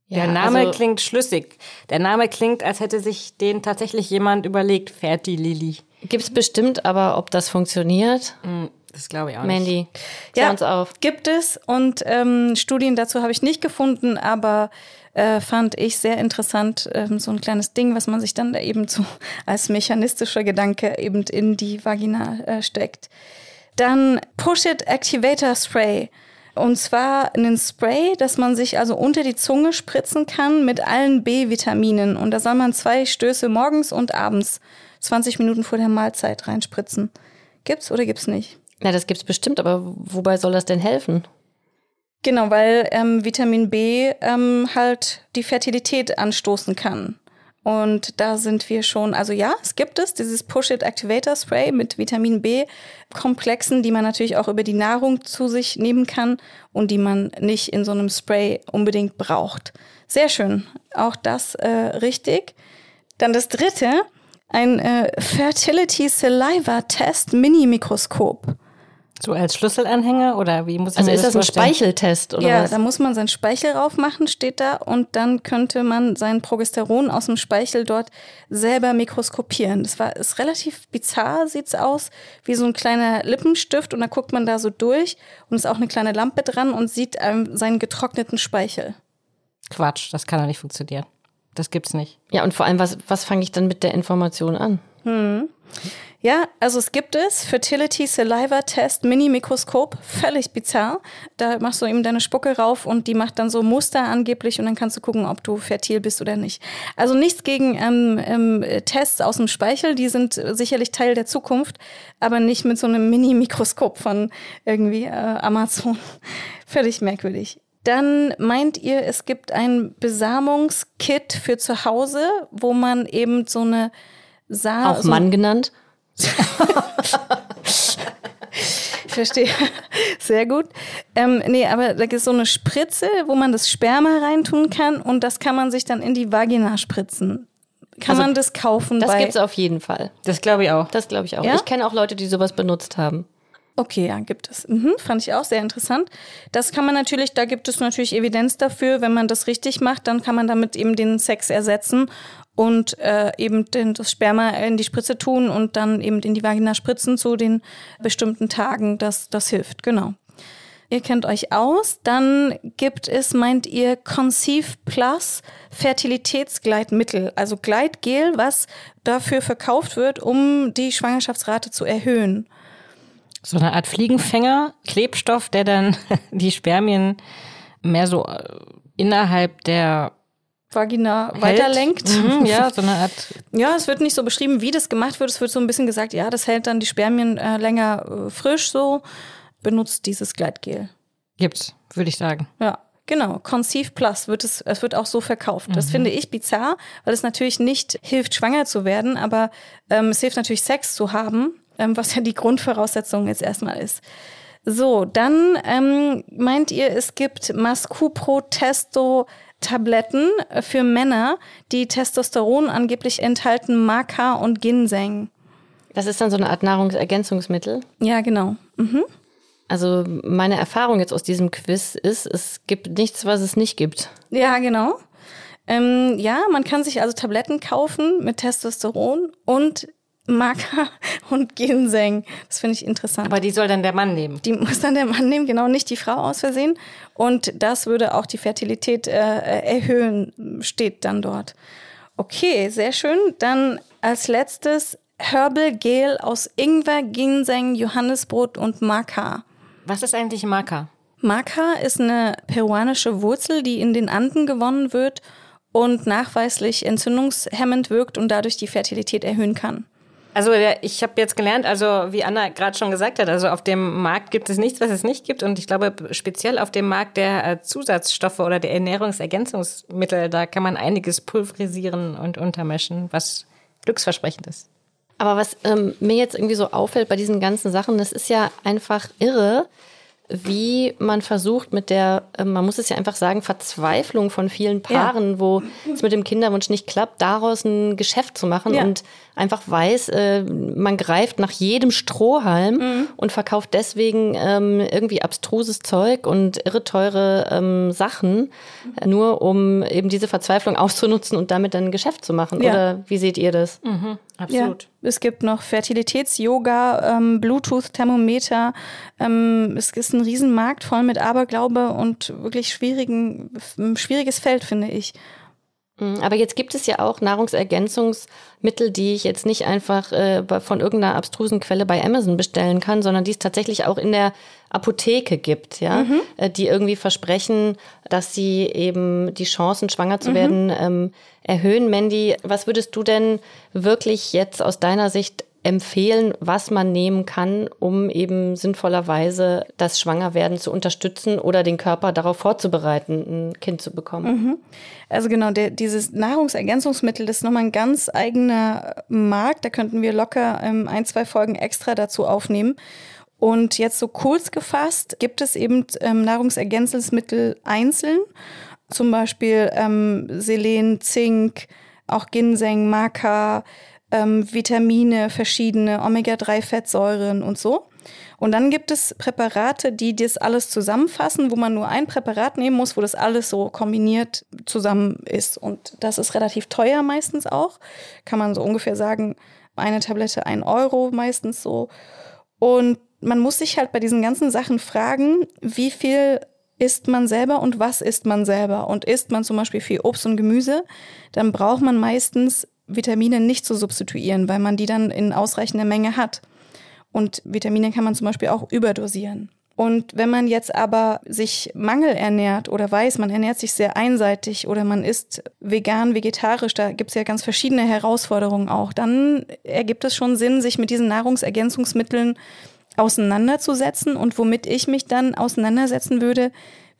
Der Name also, klingt schlüssig. Der Name klingt, als hätte sich den tatsächlich jemand überlegt, Ferti Lili. Gibt's bestimmt, aber ob das funktioniert? Mm, das glaube ich auch Mandy, nicht. Mandy, ja, uns auf. Gibt es und ähm, Studien dazu habe ich nicht gefunden, aber äh, fand ich sehr interessant, ähm, so ein kleines Ding, was man sich dann da eben so als mechanistischer Gedanke eben in die Vagina äh, steckt. Dann Push-It Activator Spray. Und zwar ein Spray, das man sich also unter die Zunge spritzen kann mit allen B-Vitaminen. Und da soll man zwei Stöße morgens und abends, 20 Minuten vor der Mahlzeit, reinspritzen. Gibt's oder gibt's nicht? Na, das gibt's bestimmt, aber wobei soll das denn helfen? Genau, weil ähm, Vitamin B ähm, halt die Fertilität anstoßen kann. Und da sind wir schon, also ja, es gibt es, dieses Push-It Activator Spray mit Vitamin B-Komplexen, die man natürlich auch über die Nahrung zu sich nehmen kann und die man nicht in so einem Spray unbedingt braucht. Sehr schön, auch das äh, richtig. Dann das dritte, ein äh, Fertility Saliva Test Mini-Mikroskop. So als Schlüsselanhänger oder wie muss ich Also ist das, das ein Speicheltest oder ja, was? da muss man seinen Speichel raufmachen, steht da, und dann könnte man sein Progesteron aus dem Speichel dort selber mikroskopieren. Das war ist relativ bizarr, sieht's aus, wie so ein kleiner Lippenstift und da guckt man da so durch und ist auch eine kleine Lampe dran und sieht ähm, seinen getrockneten Speichel. Quatsch, das kann doch nicht funktionieren. Das gibt's nicht. Ja, und vor allem, was, was fange ich dann mit der Information an? Hm. Ja, also es gibt es. Fertility Saliva Test Mini-Mikroskop. Völlig bizarr. Da machst du eben deine Spucke rauf und die macht dann so Muster angeblich und dann kannst du gucken, ob du fertil bist oder nicht. Also nichts gegen ähm, ähm, Tests aus dem Speichel. Die sind sicherlich Teil der Zukunft, aber nicht mit so einem Mini-Mikroskop von irgendwie äh, Amazon. Völlig merkwürdig. Dann meint ihr, es gibt ein Besamungskit für zu Hause, wo man eben so eine Sa Auch Mann genannt? ich verstehe. Sehr gut. Ähm, nee, aber da gibt es so eine Spritze, wo man das Sperma reintun kann und das kann man sich dann in die Vagina spritzen. Kann Also, man das kaufen? Das bei gibt's auf jeden Fall. Das glaube ich auch. Das glaube ich auch. Ja? Ich kenne auch Leute, die sowas benutzt haben. Okay, ja, gibt es. Mhm, fand ich auch sehr interessant. Das kann man natürlich, da gibt es natürlich Evidenz dafür, wenn man das richtig macht, dann kann man damit eben den Sex ersetzen und äh, eben den, das Sperma in die Spritze tun und dann eben in die Vagina spritzen zu den bestimmten Tagen. Das, das hilft, genau. Ihr kennt euch aus. Dann gibt es, meint ihr, Conceive Plus Fertilitätsgleitmittel, also Gleitgel, was dafür verkauft wird, um die Schwangerschaftsrate zu erhöhen. So eine Art Fliegenfänger, Klebstoff, der dann die Spermien mehr so äh, innerhalb der Vagina hält. weiterlenkt. Mhm, ja, so eine Art. Ja, es wird nicht so beschrieben, wie das gemacht wird. Es wird so ein bisschen gesagt, ja, das hält dann die Spermien äh, länger äh, frisch so. Benutzt dieses Gleitgel. Gibt's, würde ich sagen. Ja, genau. Conceive Plus wird es, es wird auch so verkauft. Das finde ich bizarr, weil es natürlich nicht hilft, schwanger zu werden, aber ähm, es hilft natürlich, Sex zu haben, ähm, was ja die Grundvoraussetzung jetzt erstmal ist. So, dann ähm, meint ihr, es gibt Mascupro-Testo-Tabletten für Männer, die Testosteron angeblich enthalten, Maca und Ginseng. Das ist dann so eine Art Nahrungsergänzungsmittel. Ja, genau. Mhm. Also meine Erfahrung jetzt aus diesem Quiz ist, es gibt nichts, was es nicht gibt. Ja, genau. Ähm, ja, man kann sich also Tabletten kaufen mit Testosteron und Maca und Ginseng. Das finde ich interessant. Aber die soll dann der Mann nehmen. die muss dann der Mann nehmen, genau nicht die Frau aus Versehen. Und das würde auch die Fertilität äh, erhöhen, steht dann dort. Okay, sehr schön. Dann als letztes Herbal Gel aus Ingwer, Ginseng, Johannisbrot und Maca. Was ist eigentlich Maca? Maca ist eine peruanische Wurzel, die in den Anden gewonnen wird und nachweislich entzündungshemmend wirkt und dadurch die Fertilität erhöhen kann. Also ich habe jetzt gelernt, also wie Anna gerade schon gesagt hat, also auf dem Markt gibt es nichts, was es nicht gibt. Und ich glaube, speziell auf dem Markt der äh, Zusatzstoffe oder der Ernährungsergänzungsmittel, da kann man einiges pulverisieren und untermischen, was glücksversprechend ist. Aber was ähm, mir jetzt irgendwie so auffällt bei diesen ganzen Sachen, das ist ja einfach irre, wie man versucht mit der, äh, man muss es ja einfach sagen, Verzweiflung von vielen Paaren, ja. wo es mit dem Kinderwunsch nicht klappt, daraus ein Geschäft zu machen ja. und einfach weiß, äh, man greift nach jedem Strohhalm mhm. und verkauft deswegen ähm, irgendwie abstruses Zeug und irre teure ähm, Sachen, mhm. nur um eben diese Verzweiflung auszunutzen und damit dann ein Geschäft zu machen. Ja. Oder wie seht ihr das? Mhm. Absolut. Ja, es gibt noch Fertilitäts-Yoga, ähm, Bluetooth-Thermometer. Ähm, es ist ein Riesenmarkt voll mit Aberglaube und wirklich schwierigen, schwieriges Feld, finde ich. Mhm, aber jetzt gibt es ja auch Nahrungsergänzungsmittel, die ich jetzt nicht einfach äh, von irgendeiner abstrusen Quelle bei Amazon bestellen kann, sondern die es tatsächlich auch in der Apotheke gibt, ja, mhm. äh, die irgendwie versprechen, dass sie eben die Chancen, schwanger zu mhm. werden, ähm, erhöhen. Mandy, was würdest du denn wirklich jetzt aus deiner Sicht empfehlen, was man nehmen kann, um eben sinnvollerweise das Schwangerwerden zu unterstützen oder den Körper darauf vorzubereiten, ein Kind zu bekommen. Mhm. Also genau, der, dieses Nahrungsergänzungsmittel, ist nochmal ein ganz eigener Markt. Da könnten wir locker ähm, ein, zwei Folgen extra dazu aufnehmen. Und jetzt so kurz gefasst gibt es eben ähm, Nahrungsergänzungsmittel einzeln, zum Beispiel ähm, Selen, Zink, auch Ginseng, Maca, ähm, Vitamine, verschiedene Omega-3-Fettsäuren und so. Und dann gibt es Präparate, die das alles zusammenfassen, wo man nur ein Präparat nehmen muss, wo das alles so kombiniert zusammen ist. Und das ist relativ teuer meistens auch. Kann man so ungefähr sagen, eine Tablette ein Euro meistens so. Und man muss sich halt bei diesen ganzen Sachen fragen, wie viel isst man selber und was isst man selber? Und isst man zum Beispiel viel Obst und Gemüse, dann braucht man meistens Vitamine nicht zu substituieren, weil man die dann in ausreichender Menge hat. Und Vitamine kann man zum Beispiel auch überdosieren. Und wenn man jetzt aber sich mangelernährt oder weiß, man ernährt sich sehr einseitig oder man isst vegan, vegetarisch, da gibt es ja ganz verschiedene Herausforderungen auch, dann ergibt es schon Sinn, sich mit diesen Nahrungsergänzungsmitteln auseinanderzusetzen. Und womit ich mich dann auseinandersetzen würde,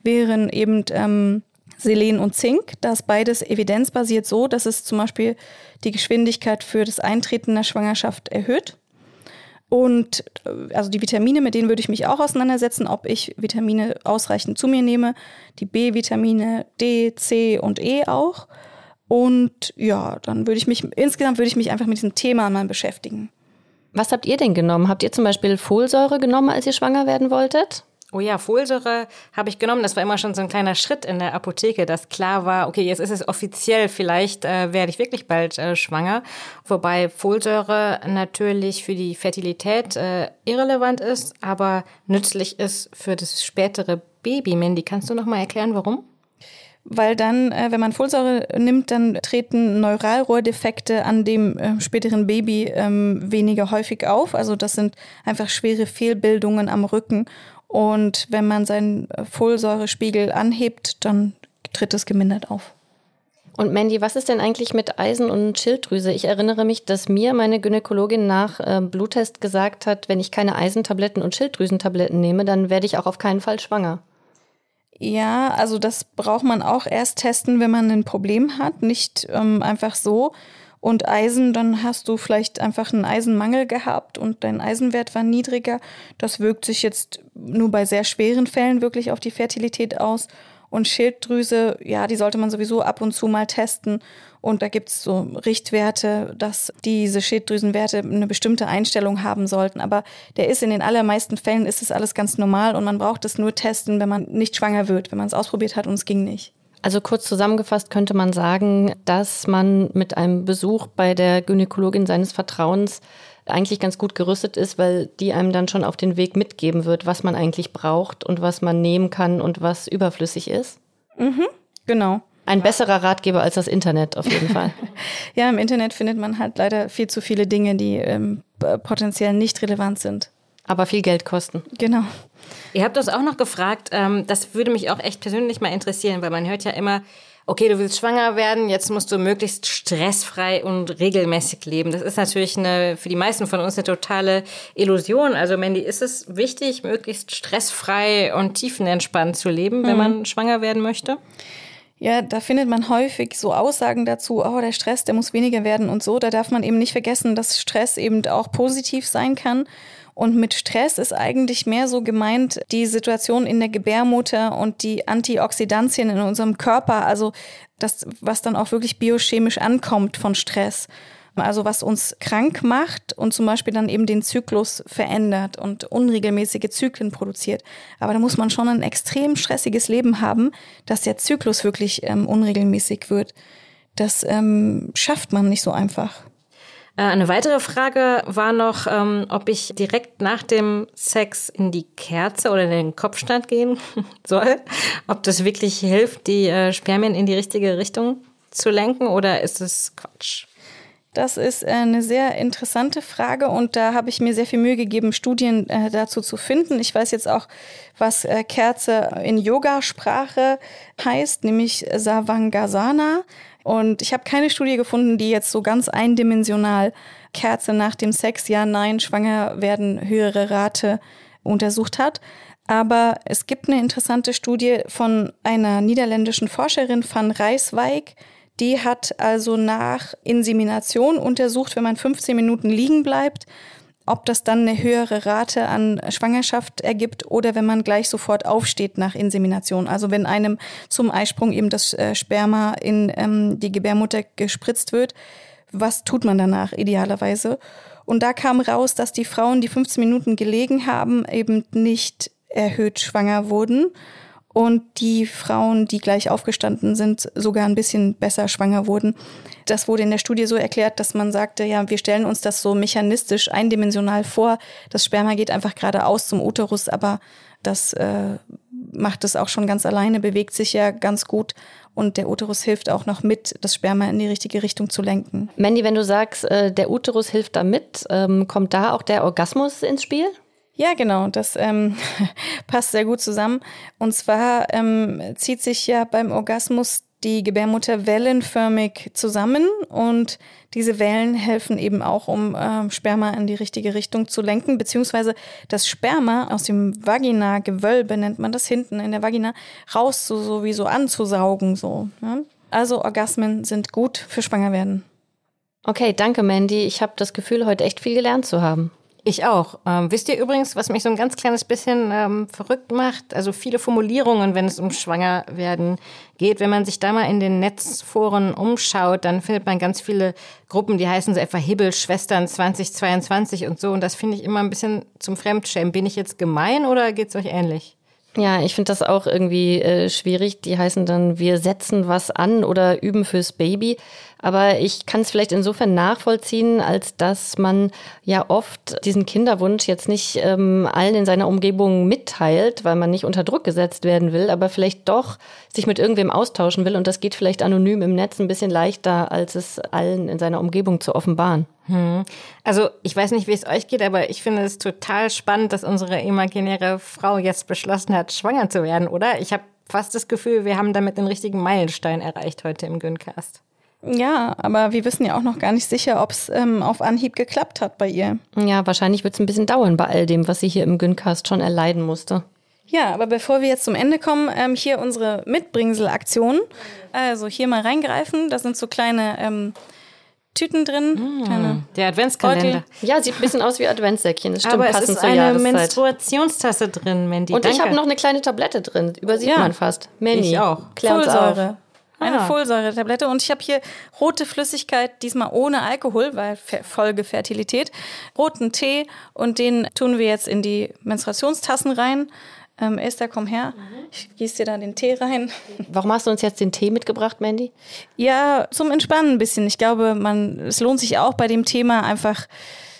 wären eben ähm, Selen und Zink. Das beides evidenzbasiert so, dass es zum Beispiel die Geschwindigkeit für das Eintreten der Schwangerschaft erhöht. Und äh, also die Vitamine, mit denen würde ich mich auch auseinandersetzen, ob ich Vitamine ausreichend zu mir nehme. Die B-Vitamine D, C und E auch. Und ja, dann würde ich mich, insgesamt würde ich mich einfach mit diesem Thema mal beschäftigen. Was habt ihr denn genommen? Habt ihr zum Beispiel Folsäure genommen, als ihr schwanger werden wolltet? Oh ja, Folsäure habe ich genommen. Das war immer schon so ein kleiner Schritt in der Apotheke, dass klar war, okay, jetzt ist es offiziell, vielleicht äh, werde ich wirklich bald äh, schwanger. Wobei Folsäure natürlich für die Fertilität äh, irrelevant ist, aber nützlich ist für das spätere Baby. Mandy, kannst du noch mal erklären, warum? weil dann, äh, wenn man Folsäure nimmt, dann treten Neuralrohrdefekte an dem äh, späteren Baby ähm, weniger häufig auf. Also das sind einfach schwere Fehlbildungen am Rücken und wenn man seinen Folsäurespiegel anhebt, dann tritt es gemindert auf. Und Mandy, was ist denn eigentlich mit Eisen und Schilddrüse? Ich erinnere mich, dass mir meine Gynäkologin nach äh, Bluttest gesagt hat, wenn ich keine Eisentabletten und Schilddrüsentabletten nehme, dann werde ich auch auf keinen Fall schwanger. Ja, also das braucht man auch erst testen, wenn man ein Problem hat, nicht ähm, einfach so und Eisen, dann hast du vielleicht einfach einen Eisenmangel gehabt und dein Eisenwert war niedriger. Das wirkt sich jetzt nur bei sehr schweren Fällen wirklich auf die Fertilität aus. Und Schilddrüse, ja, die sollte man sowieso ab und zu mal testen. Und da gibt es so Richtwerte, dass diese Schilddrüsenwerte eine bestimmte Einstellung haben sollten. Aber der ist in den allermeisten Fällen ist es alles ganz normal und man braucht es nur testen, wenn man nicht schwanger wird, wenn man es ausprobiert hat und es ging nicht. Also kurz zusammengefasst könnte man sagen, dass man mit einem Besuch bei der Gynäkologin seines Vertrauens eigentlich ganz gut gerüstet ist, weil die einem dann schon auf den Weg mitgeben wird, was man eigentlich braucht und was man nehmen kann und was überflüssig ist. Mhm, genau. Ein besserer Ratgeber als das Internet auf jeden Fall. ja, im Internet findet man halt leider viel zu viele Dinge, die ähm, potenziell nicht relevant sind. Aber viel Geld kosten. Genau. Ihr habt uns auch noch gefragt, ähm, das würde mich auch echt persönlich mal interessieren, weil man hört ja immer, okay, du willst schwanger werden, jetzt musst du möglichst stressfrei und regelmäßig leben. Das ist natürlich eine, für die meisten von uns eine totale Illusion. Also Mandy, ist es wichtig, möglichst stressfrei und tiefenentspannt zu leben, wenn mhm. man schwanger werden möchte? Ja, da findet man häufig so Aussagen dazu, oh, der Stress, der muss weniger werden und so. Da darf man eben nicht vergessen, dass Stress eben auch positiv sein kann Und mit Stress ist eigentlich mehr so gemeint die Situation in der Gebärmutter und die Antioxidantien in unserem Körper, also das, was dann auch wirklich biochemisch ankommt von Stress. Also was uns krank macht und zum Beispiel dann eben den Zyklus verändert und unregelmäßige Zyklen produziert. Aber da muss man schon ein extrem stressiges Leben haben, dass der Zyklus wirklich ähm, unregelmäßig wird. Das ähm, schafft man nicht so einfach. Äh, eine weitere Frage war noch, ähm, ob ich direkt nach dem Sex in die Kerze oder in den Kopfstand gehen soll. Ob das wirklich hilft, die äh, Spermien in die richtige Richtung zu lenken oder ist es Quatsch? Das ist äh, eine sehr interessante Frage und da habe ich mir sehr viel Mühe gegeben, Studien dazu zu finden. Ich weiß jetzt auch, was Kerze in Yogasprache heißt, nämlich Savangasana. Und ich habe keine Studie gefunden, die jetzt so ganz eindimensional Kerze nach dem Sex, ja, nein, schwanger werden, höhere Rate untersucht hat. Aber es gibt eine interessante Studie von einer niederländischen Forscherin van Rijswijk, die hat also nach Insemination untersucht, wenn man 15 Minuten liegen bleibt, ob das dann eine höhere Rate an Schwangerschaft ergibt oder wenn man gleich sofort aufsteht nach Insemination. Also wenn einem zum Eisprung eben das äh, Sperma in ähm, die Gebärmutter gespritzt wird, was tut man danach idealerweise? Und da kam raus, dass die Frauen, die 15 Minuten gelegen haben, eben nicht erhöht schwanger wurden und die Frauen, die gleich aufgestanden sind, sogar ein bisschen besser schwanger wurden. Das wurde in der Studie so erklärt, dass man sagte, ja, wir stellen uns das so mechanistisch, eindimensional vor. Das Sperma geht einfach geradeaus zum Uterus, aber das äh, macht es auch schon ganz alleine, bewegt sich ja ganz gut und der Uterus hilft auch noch mit, das Sperma in die richtige Richtung zu lenken. Mandy, wenn du sagst, äh, der Uterus hilft da mit, ähm, kommt da auch der Orgasmus ins Spiel? Ja, genau, das ähm, passt sehr gut zusammen. Und zwar ähm, zieht sich ja beim Orgasmus die Gebärmutter wellenförmig zusammen und diese Wellen helfen eben auch, um äh, Sperma in die richtige Richtung zu lenken, beziehungsweise das Sperma aus dem Vagina-Gewölbe, nennt man das hinten in der Vagina, raus so, so wie so anzusaugen. So, ja? Also Orgasmen sind gut für Schwangerwerden. Okay, danke Mandy. Ich habe das Gefühl, heute echt viel gelernt zu haben. Ich auch. Ähm, wisst ihr übrigens, was mich so ein ganz kleines bisschen ähm, verrückt macht? Also viele Formulierungen, wenn es um Schwangerwerden geht. Wenn man sich da mal in den Netzforen umschaut, dann findet man ganz viele Gruppen, die heißen so etwa Hibbelschwestern 2022 und so. Und das finde ich immer ein bisschen zum Fremdschämen. Bin ich jetzt gemein oder geht's euch ähnlich? Ja, ich finde das auch irgendwie äh, schwierig. Die heißen dann, wir setzen was an oder üben fürs Baby. Aber ich kann es vielleicht insofern nachvollziehen, als dass man ja oft diesen Kinderwunsch jetzt nicht ähm, allen in seiner Umgebung mitteilt, weil man nicht unter Druck gesetzt werden will, aber vielleicht doch sich mit irgendwem austauschen will. Und das geht vielleicht anonym im Netz ein bisschen leichter, als es allen in seiner Umgebung zu offenbaren. Hm. Also ich weiß nicht, wie es euch geht, aber ich finde es total spannend, dass unsere imaginäre Frau jetzt beschlossen hat, schwanger zu werden, oder? Ich habe fast das Gefühl, wir haben damit den richtigen Meilenstein erreicht heute im Güncast. Ja, aber wir wissen ja auch noch gar nicht sicher, ob es ähm, auf Anhieb geklappt hat bei ihr. Ja, wahrscheinlich wird es ein bisschen dauern bei all dem, was sie hier im Güncast schon erleiden musste. Ja, aber bevor wir jetzt zum Ende kommen, ähm, hier unsere Mitbringsel-Aktion. Also hier mal reingreifen, da sind so kleine ähm, Tüten drin. Mmh, der Adventskalender. Beutel. Ja, sieht ein bisschen aus wie Adventssäckchen. Das stimmt, Aber passend es ist zur eine Jahreszeit. Menstruationstasse drin, Mandy. Und Danke. ich habe noch eine kleine Tablette drin. Übersieht Ja. man fast. Mandy. Ich auch. Folsäure. Eine Ah. Folsäure-Tablette. Und ich habe hier rote Flüssigkeit, diesmal ohne Alkohol, weil Fer- Folge Fertilität. Roten Tee und den tun wir jetzt in die Menstruationstassen rein. Ähm, Esther, komm her. Ich gieße dir da den Tee rein. Warum hast du uns jetzt den Tee mitgebracht, Mandy? Ja, zum Entspannen ein bisschen. Ich glaube, man, es lohnt sich auch bei dem Thema einfach,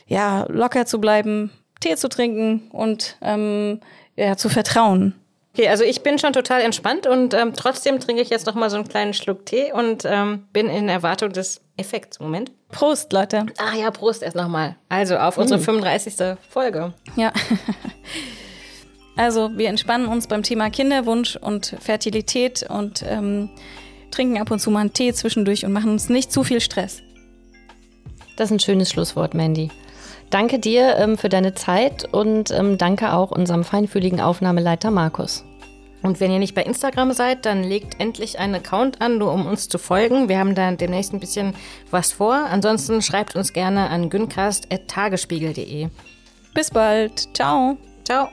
ja, locker zu bleiben, Tee zu trinken und ähm, ja, zu vertrauen. Okay, also ich bin schon total entspannt und ähm, trotzdem trinke ich jetzt noch mal so einen kleinen Schluck Tee und ähm, bin in Erwartung des Effekts. Moment. Prost, Leute. Ach ja, Prost erst noch mal. Also auf unsere 35. Folge. Ja. Also wir entspannen uns beim Thema Kinderwunsch und Fertilität und ähm, trinken ab und zu mal einen Tee zwischendurch und machen uns nicht zu viel Stress. Das ist ein schönes Schlusswort, Mandy. Danke dir ähm, für deine Zeit und ähm, danke auch unserem feinfühligen Aufnahmeleiter Markus. Und wenn ihr nicht bei Instagram seid, dann legt endlich einen Account an, nur um uns zu folgen. Wir haben da demnächst ein bisschen was vor. Ansonsten schreibt uns gerne an güncast.tagesspiegel.de. Bis bald. Ciao. Ciao.